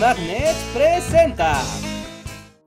Magnet presenta.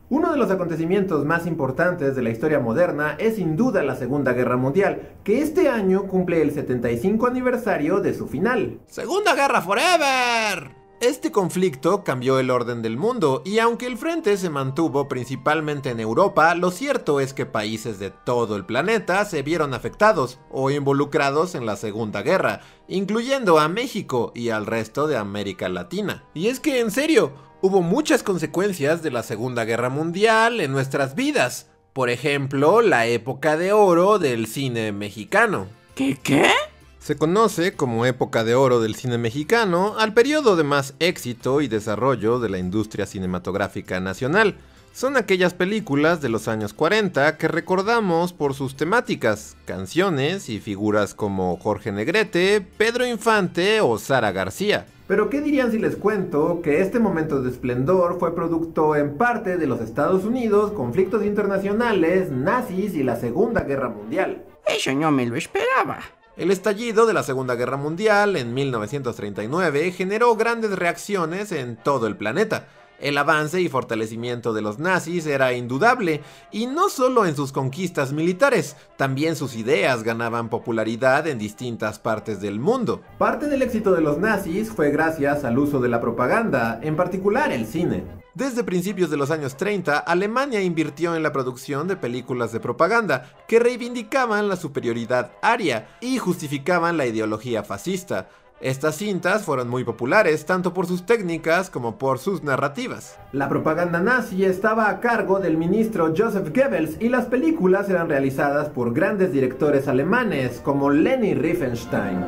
Uno de los acontecimientos más importantes de la historia moderna es sin duda la Segunda Guerra Mundial, que este año cumple el 75 aniversario de su final. ¡Segunda Guerra Forever! Este conflicto cambió el orden del mundo y aunque el frente se mantuvo principalmente en Europa, lo cierto es que países de todo el planeta se vieron afectados o involucrados en la Segunda Guerra, incluyendo a México y al resto de América Latina. Y es que en serio, hubo muchas consecuencias de la Segunda Guerra Mundial en nuestras vidas. Por ejemplo, la época de oro del cine mexicano. ¿Qué qué? Se conoce como época de oro del cine mexicano al periodo de más éxito y desarrollo de la industria cinematográfica nacional. Son aquellas películas de los años 40 que recordamos por sus temáticas, canciones y figuras como Jorge Negrete, Pedro Infante o Sara García. Pero ¿qué dirían si les cuento que este momento de esplendor fue producto en parte de los Estados Unidos, conflictos internacionales, nazis y la Segunda Guerra Mundial? Eso no me lo esperaba. El estallido de la Segunda Guerra Mundial en 1939 generó grandes reacciones en todo el planeta. El avance y fortalecimiento de los nazis era indudable, y no solo en sus conquistas militares, también sus ideas ganaban popularidad en distintas partes del mundo. Parte del éxito de los nazis fue gracias al uso de la propaganda, en particular el cine. Desde principios de los años 30, Alemania invirtió en la producción de películas de propaganda que reivindicaban la superioridad aria y justificaban la ideología fascista. Estas cintas fueron muy populares tanto por sus técnicas como por sus narrativas. La propaganda nazi estaba a cargo del ministro Joseph Goebbels y las películas eran realizadas por grandes directores alemanes como Leni Riefenstein.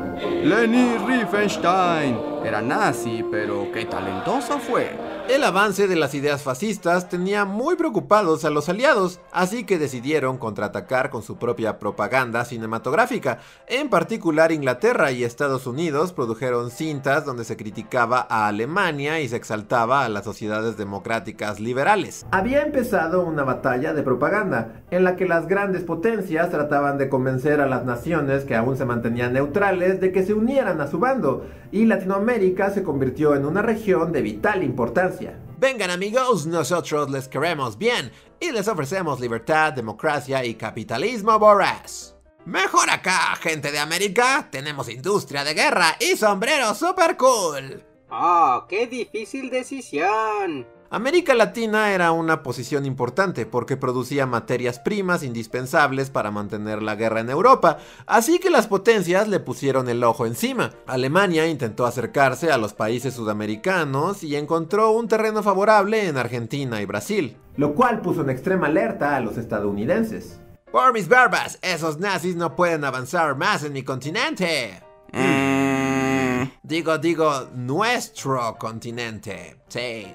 Leni Riefenstein era nazi, pero qué talentoso fue. El avance de las ideas fascistas tenía muy preocupados a los aliados, así que decidieron contraatacar con su propia propaganda cinematográfica. En particular Inglaterra y Estados Unidos produjeron cintas donde se criticaba a Alemania y se exaltaba a las sociedades democráticas liberales. Había empezado una batalla de propaganda, en la que las grandes potencias trataban de convencer a las naciones que aún se mantenían neutrales de que se unieran a su bando, y Latinoamérica se convirtió en una región de vital importancia. Vengan amigos, nosotros les queremos bien y les ofrecemos libertad, democracia y capitalismo voraz. Mejor acá, gente de América, tenemos industria de guerra y sombreros super cool. ¡Oh, qué difícil decisión! América Latina era una posición importante porque producía materias primas indispensables para mantener la guerra en Europa, así que las potencias le pusieron el ojo encima. Alemania intentó acercarse a los países sudamericanos y encontró un terreno favorable en Argentina y Brasil, lo cual puso en extrema alerta a los estadounidenses. Por mis barbas, esos nazis no pueden avanzar más en mi continente. Mm, Digo, digo, nuestro continente. Sí.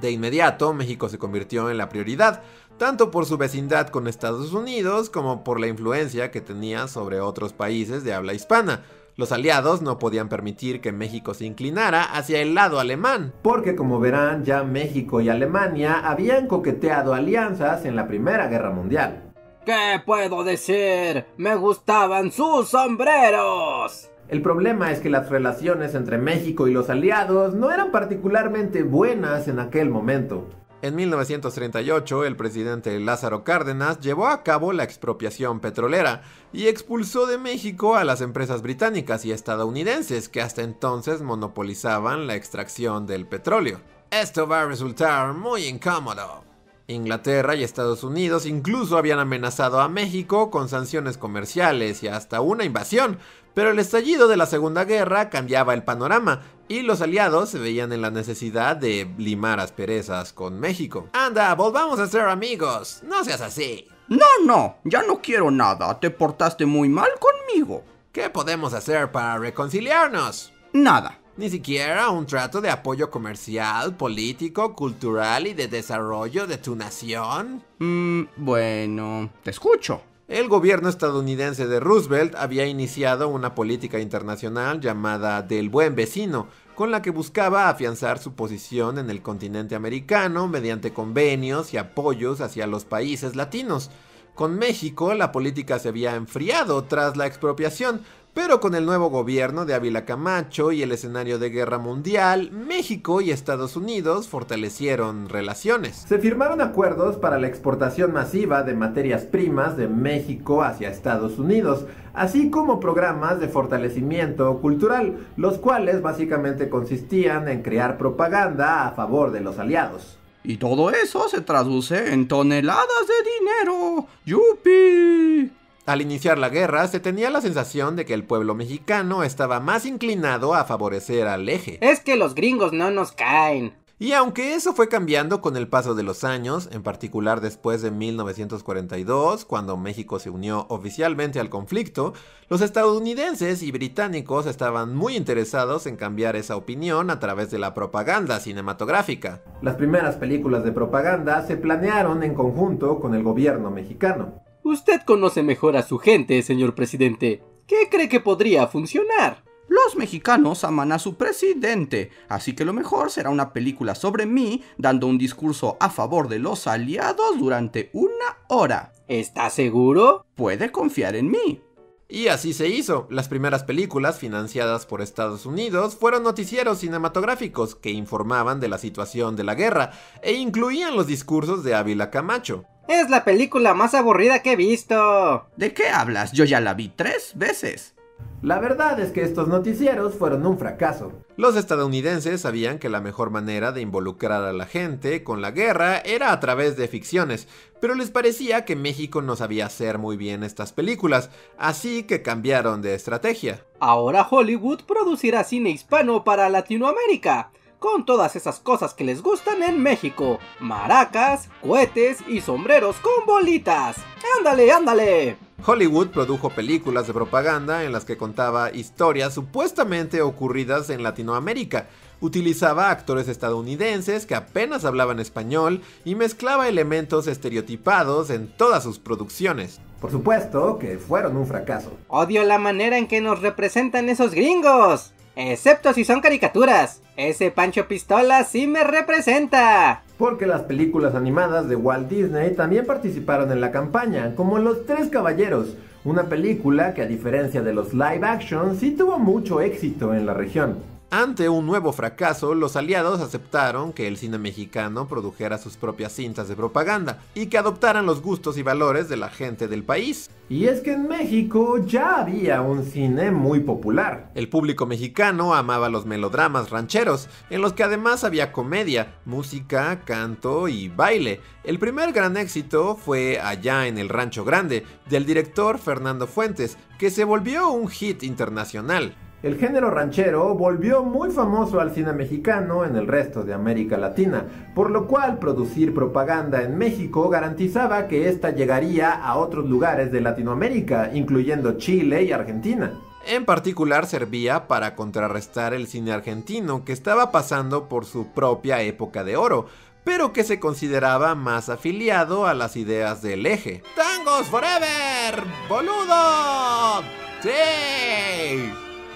De inmediato, México se convirtió en la prioridad, tanto por su vecindad con Estados Unidos como por la influencia que tenía sobre otros países de habla hispana. Los aliados no podían permitir que México se inclinara hacia el lado alemán. Porque como verán, ya México y Alemania habían coqueteado alianzas en la Primera Guerra Mundial. ¿Qué puedo decir? Me gustaban sus sombreros. El problema es que las relaciones entre México y los aliados no eran particularmente buenas en aquel momento. En 1938, el presidente Lázaro Cárdenas llevó a cabo la expropiación petrolera y expulsó de México a las empresas británicas y estadounidenses que hasta entonces monopolizaban la extracción del petróleo. Esto va a resultar muy incómodo. Inglaterra y Estados Unidos incluso habían amenazado a México con sanciones comerciales y hasta una invasión, pero el estallido de la Segunda Guerra cambiaba el panorama y los aliados se veían en la necesidad de limar asperezas con México. Anda, volvamos a ser amigos, no seas así. No, no, ya no quiero nada. Te portaste muy mal conmigo. ¿Qué podemos hacer para reconciliarnos? Nada. Ni siquiera un trato de apoyo comercial, político, cultural y de desarrollo de tu nación. Mm, bueno, te escucho. El gobierno estadounidense de Roosevelt había iniciado una política internacional llamada del buen vecino, con la que buscaba afianzar su posición en el continente americano mediante convenios y apoyos hacia los países latinos. Con México la política se había enfriado tras la expropiación, Pero con el nuevo gobierno de Ávila Camacho y el escenario de guerra mundial, México y Estados Unidos fortalecieron relaciones. Se firmaron acuerdos para la exportación masiva de materias primas de México hacia Estados Unidos, así como programas de fortalecimiento cultural, los cuales básicamente consistían en crear propaganda a favor de los aliados. Y todo eso se traduce en toneladas de dinero. ¡Yupi! Al iniciar la guerra, se tenía la sensación de que el pueblo mexicano estaba más inclinado a favorecer al eje. Es que los gringos no nos caen. Y aunque eso fue cambiando con el paso de los años, en particular después de 1942, cuando México se unió oficialmente al conflicto, los estadounidenses y británicos estaban muy interesados en cambiar esa opinión a través de la propaganda cinematográfica. Las primeras películas de propaganda se planearon en conjunto con el gobierno mexicano. Usted conoce mejor a su gente, señor presidente. ¿Qué cree que podría funcionar? Los mexicanos aman a su presidente, así que lo mejor será una película sobre mí dando un discurso a favor de los aliados durante una hora. ¿Está seguro? Puede confiar en mí. Y así se hizo. Las primeras películas financiadas por Estados Unidos fueron noticieros cinematográficos que informaban de la situación de la guerra e incluían los discursos de Ávila Camacho. Es la película más aburrida que he visto. ¿De qué hablas? Yo ya la vi tres veces. La verdad es que estos noticieros fueron un fracaso. Los estadounidenses sabían que la mejor manera de involucrar a la gente con la guerra era a través de ficciones, pero les parecía que México no sabía hacer muy bien estas películas, así que cambiaron de estrategia. Ahora Hollywood producirá cine hispano para Latinoamérica, con todas esas cosas que les gustan en México. Maracas, cohetes y sombreros con bolitas. ¡Ándale, ándale! Hollywood produjo películas de propaganda en las que contaba historias supuestamente ocurridas en Latinoamérica. Utilizaba actores estadounidenses que apenas hablaban español y mezclaba elementos estereotipados en todas sus producciones. Por supuesto que fueron un fracaso. Odio la manera en que nos representan esos gringos. Excepto si son caricaturas. Ese Pancho Pistola sí me representa. Porque las películas animadas de Walt Disney también participaron en la campaña, como Los Tres Caballeros, una película que a diferencia de los live action sí tuvo mucho éxito en la región. Ante un nuevo fracaso, los aliados aceptaron que el cine mexicano produjera sus propias cintas de propaganda y que adoptaran los gustos y valores de la gente del país. Y es que en México ya había un cine muy popular. El público mexicano amaba los melodramas rancheros, en los que además había comedia, música, canto y baile. El primer gran éxito fue Allá en el Rancho Grande, del director Fernando Fuentes, que se volvió un hit internacional. El género ranchero volvió muy famoso al cine mexicano en el resto de América Latina, por lo cual producir propaganda en México garantizaba que ésta llegaría a otros lugares de Latinoamérica, incluyendo Chile y Argentina. En particular servía para contrarrestar el cine argentino que estaba pasando por su propia época de oro, pero que se consideraba más afiliado a las ideas del eje. ¡Tangos Forever! ¡Boludo! ¡Sí!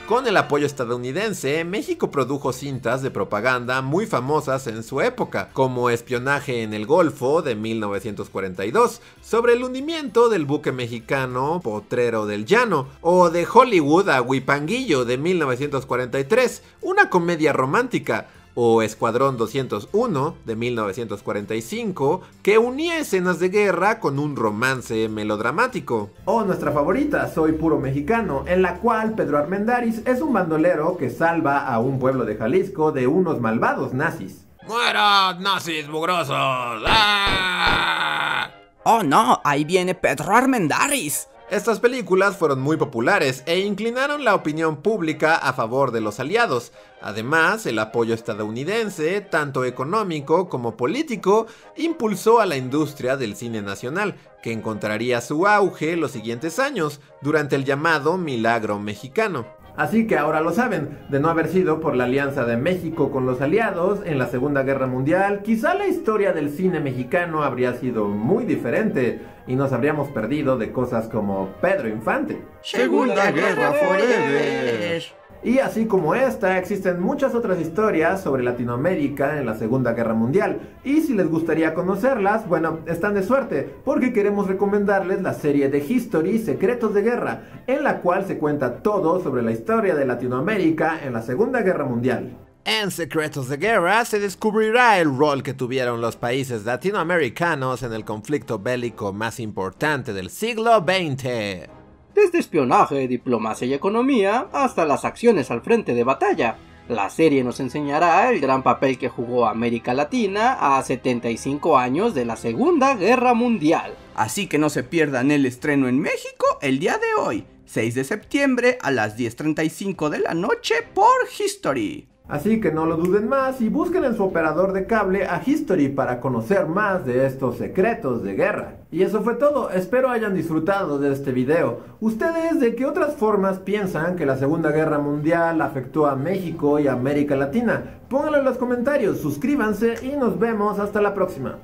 Con el apoyo estadounidense, México produjo cintas de propaganda muy famosas en su época, como Espionaje en el Golfo de 1942, sobre el hundimiento del buque mexicano Potrero del Llano, o de Hollywood a Huipanguillo de 1943, una comedia romántica, o Escuadrón 201 de 1945, que unía escenas de guerra con un romance melodramático. O nuestra favorita, Soy puro mexicano, en la cual Pedro Armendáriz es un bandolero que salva a un pueblo de Jalisco de unos malvados nazis. ¡Mueran, nazis mugrosos! ¡Ah! Oh no, ahí viene Pedro Armendáriz. Estas películas fueron muy populares e inclinaron la opinión pública a favor de los aliados. Además, el apoyo estadounidense, tanto económico como político, impulsó a la industria del cine nacional, que encontraría su auge los siguientes años, durante el llamado Milagro Mexicano. Así que ahora lo saben, de no haber sido por la alianza de México con los aliados en la Segunda Guerra Mundial, quizá la historia del cine mexicano habría sido muy diferente y nos habríamos perdido de cosas como Pedro Infante. Segunda Guerra Forever. Y así como esta, existen muchas otras historias sobre Latinoamérica en la Segunda Guerra Mundial. Y si les gustaría conocerlas, bueno, están de suerte, porque queremos recomendarles la serie de History Secretos de Guerra, en la cual se cuenta todo sobre la historia de Latinoamérica en la Segunda Guerra Mundial. En Secretos de Guerra se descubrirá el rol que tuvieron los países latinoamericanos en el conflicto bélico más importante del siglo XX desde espionaje, diplomacia y economía hasta las acciones al frente de batalla. La serie nos enseñará el gran papel que jugó América Latina a 75 años de la Segunda Guerra Mundial. Así que no se pierdan el estreno en México el día de hoy, 6 de septiembre a las 10.35 de la noche por History. Así que no lo duden más y busquen en su operador de cable a History para conocer más de estos secretos de guerra. Y eso fue todo, espero hayan disfrutado de este video. ¿Ustedes de qué otras formas piensan que la Segunda Guerra Mundial afectó a México y América Latina? Pónganlo en los comentarios, suscríbanse y nos vemos hasta la próxima.